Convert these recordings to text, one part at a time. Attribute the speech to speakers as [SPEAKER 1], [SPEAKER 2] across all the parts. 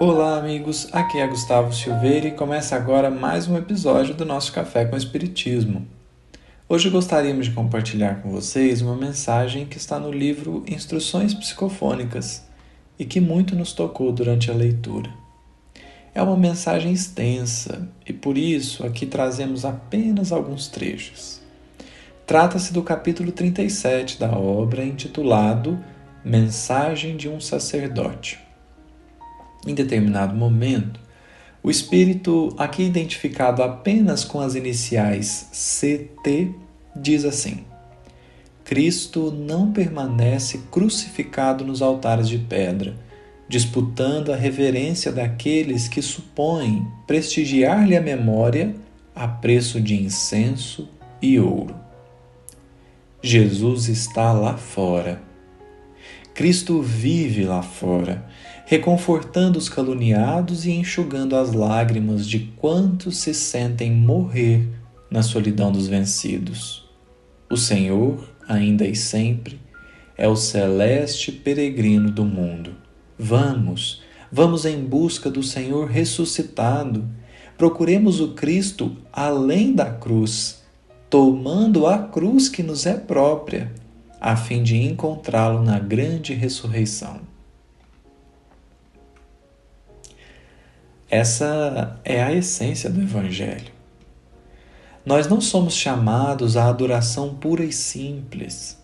[SPEAKER 1] Olá, amigos. Aqui é Gustavo Silveira e começa agora mais um episódio do nosso Café com Espiritismo. Hoje gostaríamos de compartilhar com vocês uma mensagem que está no livro Instruções Psicofônicas e que muito nos tocou durante a leitura. É uma mensagem extensa e por isso aqui trazemos apenas alguns trechos. Trata-se do capítulo 37 da obra intitulado Mensagem de um Sacerdote. Em determinado momento, o espírito, aqui identificado apenas com as iniciais CT, diz assim: Cristo não permanece crucificado nos altares de pedra, disputando a reverência daqueles que supõem prestigiar-lhe a memória a preço de incenso e ouro. Jesus está lá fora. Cristo vive lá fora reconfortando os caluniados e enxugando as lágrimas de quantos se sentem morrer na solidão dos vencidos. O Senhor, ainda e sempre, é o celeste peregrino do mundo. Vamos, vamos em busca do Senhor ressuscitado. Procuremos o Cristo além da cruz, tomando a cruz que nos é própria, a fim de encontrá-lo na grande ressurreição. Essa é a essência do Evangelho. Nós não somos chamados à adoração pura e simples.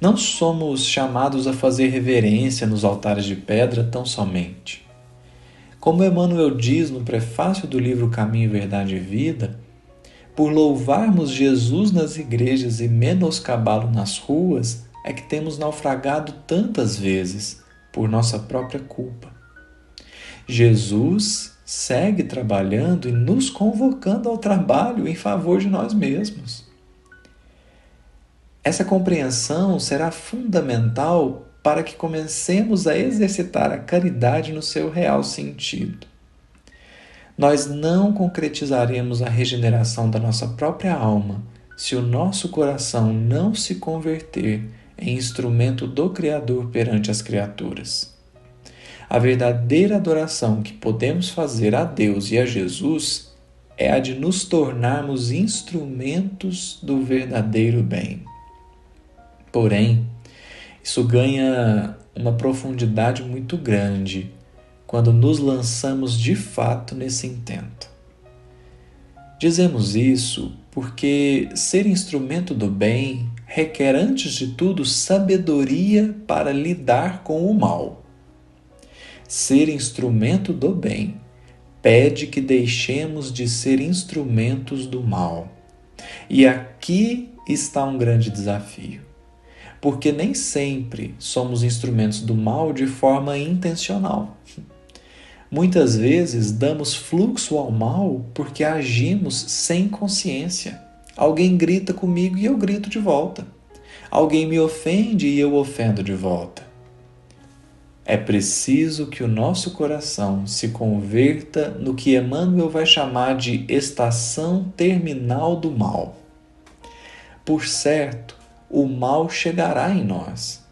[SPEAKER 1] Não somos chamados a fazer reverência nos altares de pedra tão somente. Como Emmanuel diz no prefácio do livro Caminho, Verdade e Vida, por louvarmos Jesus nas igrejas e menoscabá-lo nas ruas, é que temos naufragado tantas vezes por nossa própria culpa. Jesus segue trabalhando e nos convocando ao trabalho em favor de nós mesmos. Essa compreensão será fundamental para que comecemos a exercitar a caridade no seu real sentido. Nós não concretizaremos a regeneração da nossa própria alma se o nosso coração não se converter em instrumento do Criador perante as criaturas. A verdadeira adoração que podemos fazer a Deus e a Jesus é a de nos tornarmos instrumentos do verdadeiro bem. Porém, isso ganha uma profundidade muito grande quando nos lançamos de fato nesse intento. Dizemos isso porque ser instrumento do bem requer, antes de tudo, sabedoria para lidar com o mal ser instrumento do bem, pede que deixemos de ser instrumentos do mal. E aqui está um grande desafio, porque nem sempre somos instrumentos do mal de forma intencional. Muitas vezes damos fluxo ao mal porque agimos sem consciência. Alguém grita comigo e eu grito de volta. Alguém me ofende e eu ofendo de volta. É preciso que o nosso coração se converta no que Emmanuel vai chamar de estação terminal do mal. Por certo, o mal chegará em nós,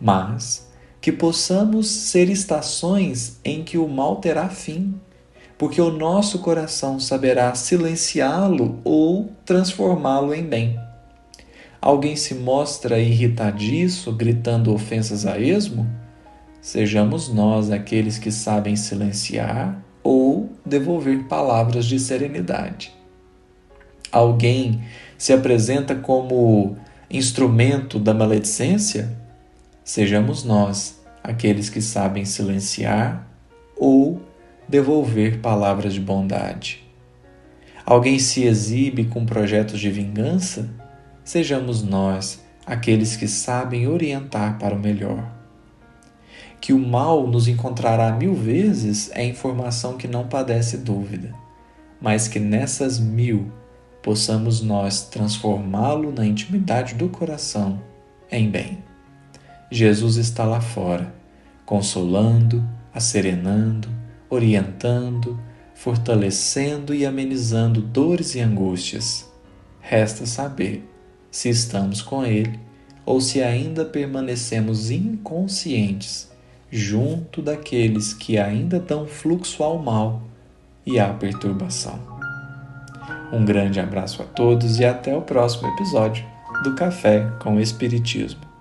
[SPEAKER 1] mas que possamos ser estações em que o mal terá fim, porque o nosso coração saberá silenciá-lo ou transformá-lo em bem. Alguém se mostra irritadiço, gritando ofensas a esmo? Sejamos nós aqueles que sabem silenciar ou devolver palavras de serenidade. Alguém se apresenta como instrumento da maledicência? Sejamos nós aqueles que sabem silenciar ou devolver palavras de bondade. Alguém se exibe com projetos de vingança? Sejamos nós aqueles que sabem orientar para o melhor que o mal nos encontrará mil vezes é informação que não padece dúvida, mas que nessas mil possamos nós transformá-lo na intimidade do coração em bem. Jesus está lá fora, consolando, acerenando, orientando, fortalecendo e amenizando dores e angústias. Resta saber se estamos com Ele ou se ainda permanecemos inconscientes junto daqueles que ainda dão fluxo ao mal e à perturbação. Um grande abraço a todos e até o próximo episódio do Café com Espiritismo.